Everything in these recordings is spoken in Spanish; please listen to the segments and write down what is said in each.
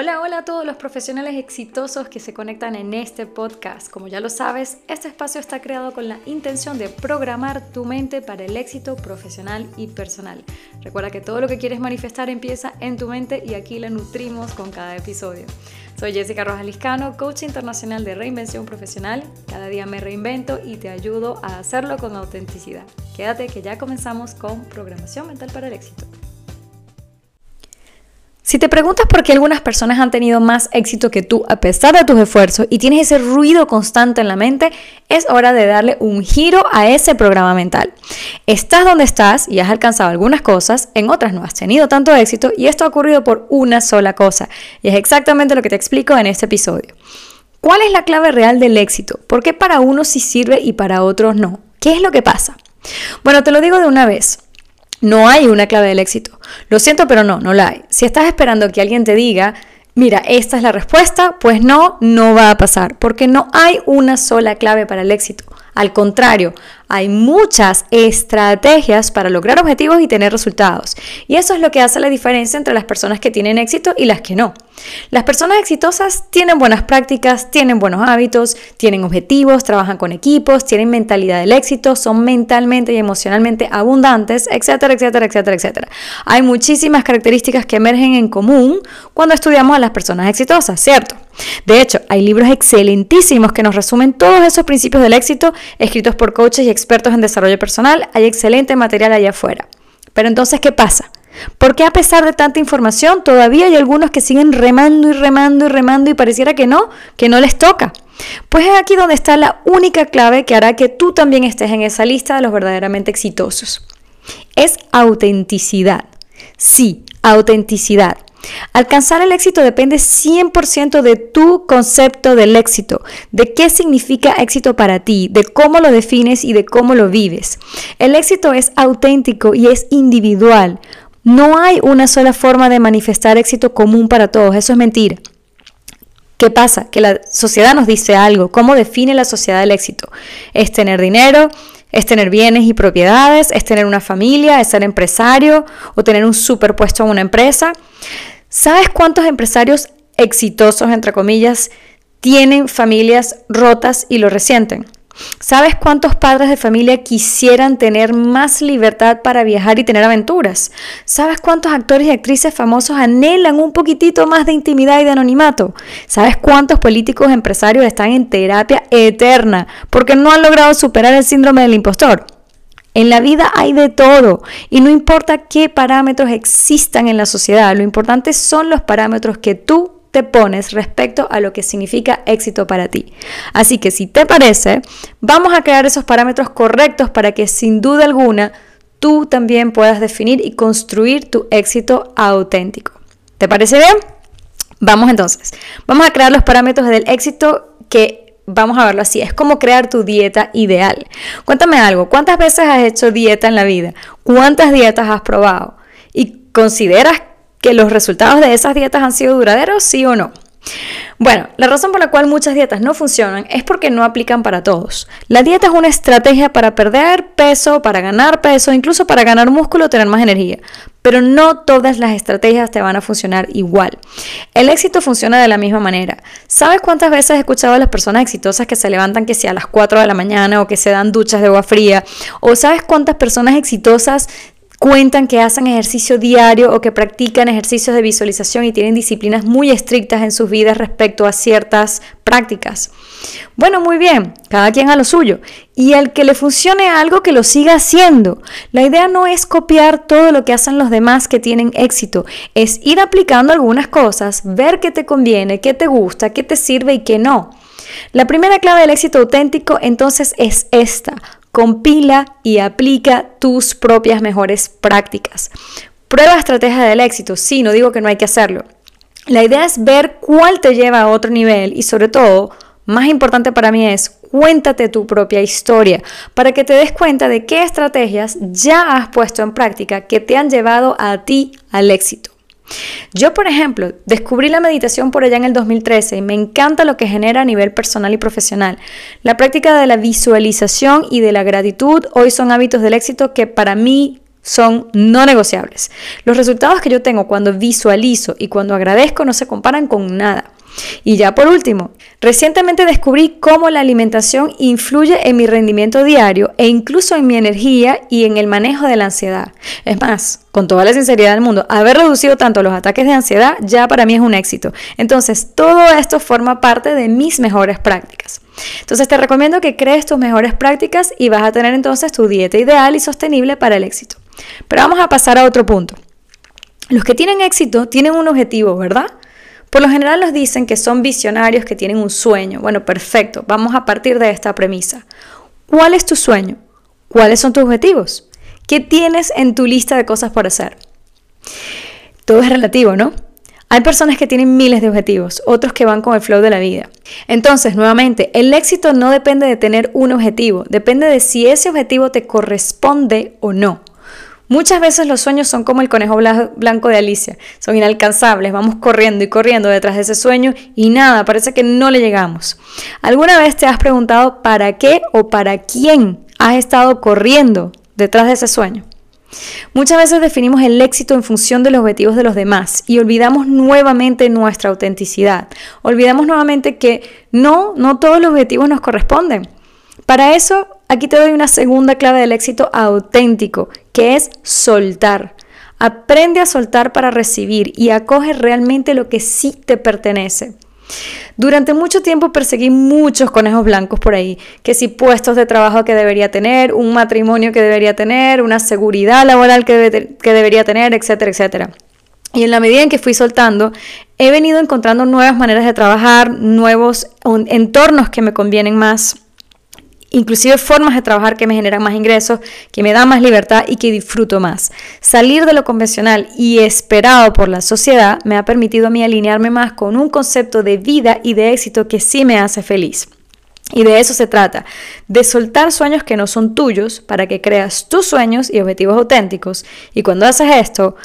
Hola, hola a todos los profesionales exitosos que se conectan en este podcast. Como ya lo sabes, este espacio está creado con la intención de programar tu mente para el éxito profesional y personal. Recuerda que todo lo que quieres manifestar empieza en tu mente y aquí la nutrimos con cada episodio. Soy Jessica Rojas Liscano, coach internacional de reinvención profesional. Cada día me reinvento y te ayudo a hacerlo con autenticidad. Quédate que ya comenzamos con programación mental para el éxito. Si te preguntas por qué algunas personas han tenido más éxito que tú a pesar de tus esfuerzos y tienes ese ruido constante en la mente, es hora de darle un giro a ese programa mental. Estás donde estás y has alcanzado algunas cosas, en otras no has tenido tanto éxito y esto ha ocurrido por una sola cosa. Y es exactamente lo que te explico en este episodio. ¿Cuál es la clave real del éxito? ¿Por qué para unos sí sirve y para otros no? ¿Qué es lo que pasa? Bueno, te lo digo de una vez. No hay una clave del éxito. Lo siento, pero no, no la hay. Si estás esperando que alguien te diga, mira, esta es la respuesta, pues no, no va a pasar, porque no hay una sola clave para el éxito. Al contrario, hay muchas estrategias para lograr objetivos y tener resultados. Y eso es lo que hace la diferencia entre las personas que tienen éxito y las que no. Las personas exitosas tienen buenas prácticas, tienen buenos hábitos, tienen objetivos, trabajan con equipos, tienen mentalidad del éxito, son mentalmente y emocionalmente abundantes, etcétera, etcétera, etcétera, etcétera. Hay muchísimas características que emergen en común cuando estudiamos a las personas exitosas, ¿cierto? De hecho, hay libros excelentísimos que nos resumen todos esos principios del éxito escritos por coaches y expertos en desarrollo personal. Hay excelente material allá afuera. Pero entonces, ¿qué pasa? ¿Por qué a pesar de tanta información todavía hay algunos que siguen remando y remando y remando y pareciera que no, que no les toca? Pues es aquí donde está la única clave que hará que tú también estés en esa lista de los verdaderamente exitosos. Es autenticidad. Sí, autenticidad. Alcanzar el éxito depende 100% de tu concepto del éxito, de qué significa éxito para ti, de cómo lo defines y de cómo lo vives. El éxito es auténtico y es individual. No hay una sola forma de manifestar éxito común para todos, eso es mentira. ¿Qué pasa? Que la sociedad nos dice algo. ¿Cómo define la sociedad el éxito? Es tener dinero, es tener bienes y propiedades, es tener una familia, es ser empresario o tener un superpuesto en una empresa. ¿Sabes cuántos empresarios exitosos, entre comillas, tienen familias rotas y lo resienten? ¿Sabes cuántos padres de familia quisieran tener más libertad para viajar y tener aventuras? ¿Sabes cuántos actores y actrices famosos anhelan un poquitito más de intimidad y de anonimato? ¿Sabes cuántos políticos empresarios están en terapia eterna porque no han logrado superar el síndrome del impostor? En la vida hay de todo y no importa qué parámetros existan en la sociedad, lo importante son los parámetros que tú te pones respecto a lo que significa éxito para ti. Así que si te parece, vamos a crear esos parámetros correctos para que sin duda alguna tú también puedas definir y construir tu éxito auténtico. ¿Te parece bien? Vamos entonces. Vamos a crear los parámetros del éxito que vamos a verlo así, es como crear tu dieta ideal. Cuéntame algo, ¿cuántas veces has hecho dieta en la vida? ¿Cuántas dietas has probado? ¿Y consideras que los resultados de esas dietas han sido duraderos, sí o no. Bueno, la razón por la cual muchas dietas no funcionan es porque no aplican para todos. La dieta es una estrategia para perder peso, para ganar peso, incluso para ganar músculo tener más energía. Pero no todas las estrategias te van a funcionar igual. El éxito funciona de la misma manera. ¿Sabes cuántas veces he escuchado a las personas exitosas que se levantan que sea a las 4 de la mañana o que se dan duchas de agua fría? ¿O sabes cuántas personas exitosas cuentan que hacen ejercicio diario o que practican ejercicios de visualización y tienen disciplinas muy estrictas en sus vidas respecto a ciertas prácticas. Bueno, muy bien, cada quien a lo suyo. Y al que le funcione algo, que lo siga haciendo. La idea no es copiar todo lo que hacen los demás que tienen éxito, es ir aplicando algunas cosas, ver qué te conviene, qué te gusta, qué te sirve y qué no. La primera clave del éxito auténtico entonces es esta, compila y aplica tus propias mejores prácticas. Prueba estrategia del éxito, sí, no digo que no hay que hacerlo. La idea es ver cuál te lleva a otro nivel y sobre todo, más importante para mí es cuéntate tu propia historia para que te des cuenta de qué estrategias ya has puesto en práctica que te han llevado a ti al éxito. Yo, por ejemplo, descubrí la meditación por allá en el 2013 y me encanta lo que genera a nivel personal y profesional. La práctica de la visualización y de la gratitud hoy son hábitos del éxito que para mí son no negociables. Los resultados que yo tengo cuando visualizo y cuando agradezco no se comparan con nada. Y ya por último, recientemente descubrí cómo la alimentación influye en mi rendimiento diario e incluso en mi energía y en el manejo de la ansiedad. Es más, con toda la sinceridad del mundo, haber reducido tanto los ataques de ansiedad ya para mí es un éxito. Entonces, todo esto forma parte de mis mejores prácticas. Entonces te recomiendo que crees tus mejores prácticas y vas a tener entonces tu dieta ideal y sostenible para el éxito. Pero vamos a pasar a otro punto. Los que tienen éxito tienen un objetivo, ¿verdad? Por lo general nos dicen que son visionarios, que tienen un sueño. Bueno, perfecto, vamos a partir de esta premisa. ¿Cuál es tu sueño? ¿Cuáles son tus objetivos? ¿Qué tienes en tu lista de cosas por hacer? Todo es relativo, ¿no? Hay personas que tienen miles de objetivos, otros que van con el flow de la vida. Entonces, nuevamente, el éxito no depende de tener un objetivo, depende de si ese objetivo te corresponde o no. Muchas veces los sueños son como el conejo blanco de Alicia, son inalcanzables, vamos corriendo y corriendo detrás de ese sueño y nada, parece que no le llegamos. ¿Alguna vez te has preguntado para qué o para quién has estado corriendo detrás de ese sueño? Muchas veces definimos el éxito en función de los objetivos de los demás y olvidamos nuevamente nuestra autenticidad. Olvidamos nuevamente que no, no todos los objetivos nos corresponden. Para eso, aquí te doy una segunda clave del éxito auténtico, que es soltar. Aprende a soltar para recibir y acoge realmente lo que sí te pertenece. Durante mucho tiempo perseguí muchos conejos blancos por ahí, que si puestos de trabajo que debería tener, un matrimonio que debería tener, una seguridad laboral que, que debería tener, etcétera, etcétera. Y en la medida en que fui soltando, he venido encontrando nuevas maneras de trabajar, nuevos entornos que me convienen más inclusive formas de trabajar que me generan más ingresos, que me dan más libertad y que disfruto más. Salir de lo convencional y esperado por la sociedad me ha permitido a mí alinearme más con un concepto de vida y de éxito que sí me hace feliz. Y de eso se trata, de soltar sueños que no son tuyos para que creas tus sueños y objetivos auténticos. Y cuando haces esto,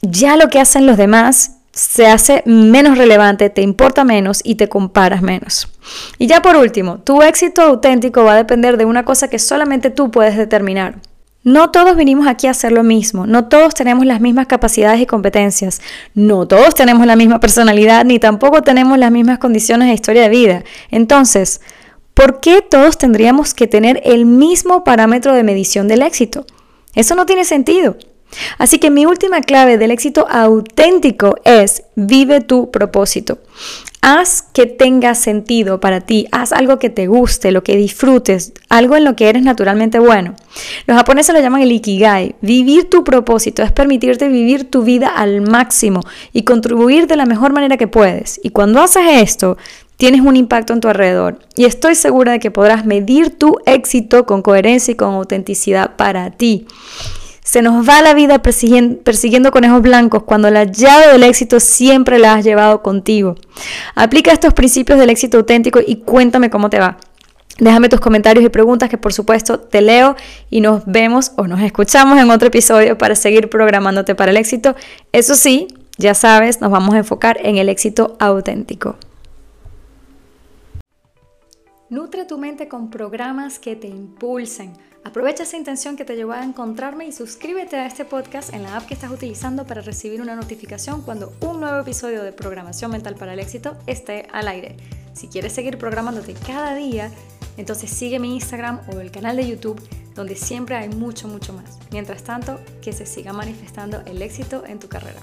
ya lo que hacen los demás se hace menos relevante, te importa menos y te comparas menos. Y ya por último, tu éxito auténtico va a depender de una cosa que solamente tú puedes determinar. No todos vinimos aquí a hacer lo mismo, no todos tenemos las mismas capacidades y competencias, no todos tenemos la misma personalidad, ni tampoco tenemos las mismas condiciones de historia de vida. Entonces, ¿por qué todos tendríamos que tener el mismo parámetro de medición del éxito? Eso no tiene sentido. Así que mi última clave del éxito auténtico es vive tu propósito. Haz que tenga sentido para ti, haz algo que te guste, lo que disfrutes, algo en lo que eres naturalmente bueno. Los japoneses lo llaman el ikigai. Vivir tu propósito es permitirte vivir tu vida al máximo y contribuir de la mejor manera que puedes. Y cuando haces esto, tienes un impacto en tu alrededor. Y estoy segura de que podrás medir tu éxito con coherencia y con autenticidad para ti. Se nos va la vida persiguiendo, conejos blancos cuando la llave del éxito siempre la has llevado contigo. Aplica estos principios del éxito auténtico y cuéntame cómo te va. Déjame tus comentarios y preguntas que por supuesto te leo y nos vemos o nos escuchamos en otro episodio para seguir programándote para el éxito. Eso sí, ya sabes, nos vamos a enfocar en el éxito auténtico. Nutre tu mente con programas que te impulsen Aprovecha esa intención que te llevó a encontrarme y suscríbete a este podcast en la app que estás utilizando para recibir una notificación cuando un nuevo episodio de Programación Mental para el Éxito esté al aire. Si quieres seguir programándote cada día, entonces sigue mi Instagram o el canal de YouTube donde siempre hay mucho, mucho más. Mientras tanto, que se siga manifestando el éxito en tu carrera.